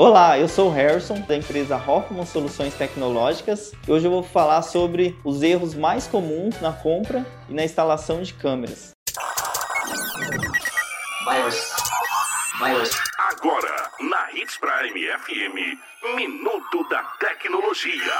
Olá, eu sou o Harrison da empresa Hoffman Soluções Tecnológicas. Hoje eu vou falar sobre os erros mais comuns na compra e na instalação de câmeras. Agora, na Hits Prime FM, Minuto da Tecnologia.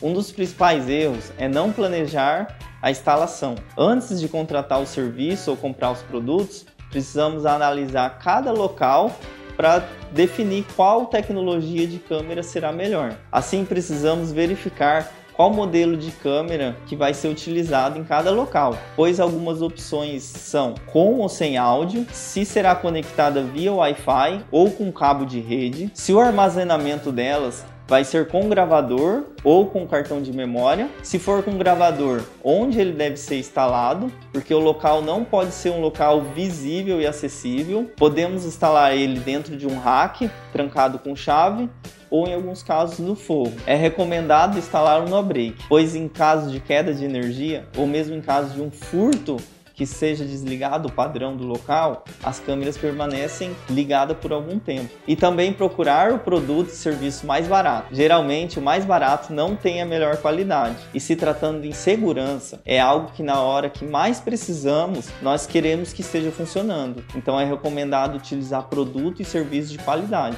Um dos principais erros é não planejar a instalação. Antes de contratar o serviço ou comprar os produtos, precisamos analisar cada local para definir qual tecnologia de câmera será melhor. Assim, precisamos verificar qual modelo de câmera que vai ser utilizado em cada local, pois algumas opções são com ou sem áudio, se será conectada via Wi-Fi ou com cabo de rede, se o armazenamento delas vai ser com gravador ou com cartão de memória. Se for com gravador, onde ele deve ser instalado, porque o local não pode ser um local visível e acessível. Podemos instalar ele dentro de um rack trancado com chave ou em alguns casos no fogo. É recomendado instalar um no-break, pois em caso de queda de energia ou mesmo em caso de um furto que seja desligado o padrão do local, as câmeras permanecem ligadas por algum tempo. E também procurar o produto e serviço mais barato. Geralmente, o mais barato não tem a melhor qualidade. E se tratando de segurança, é algo que na hora que mais precisamos, nós queremos que esteja funcionando. Então é recomendado utilizar produto e serviço de qualidade.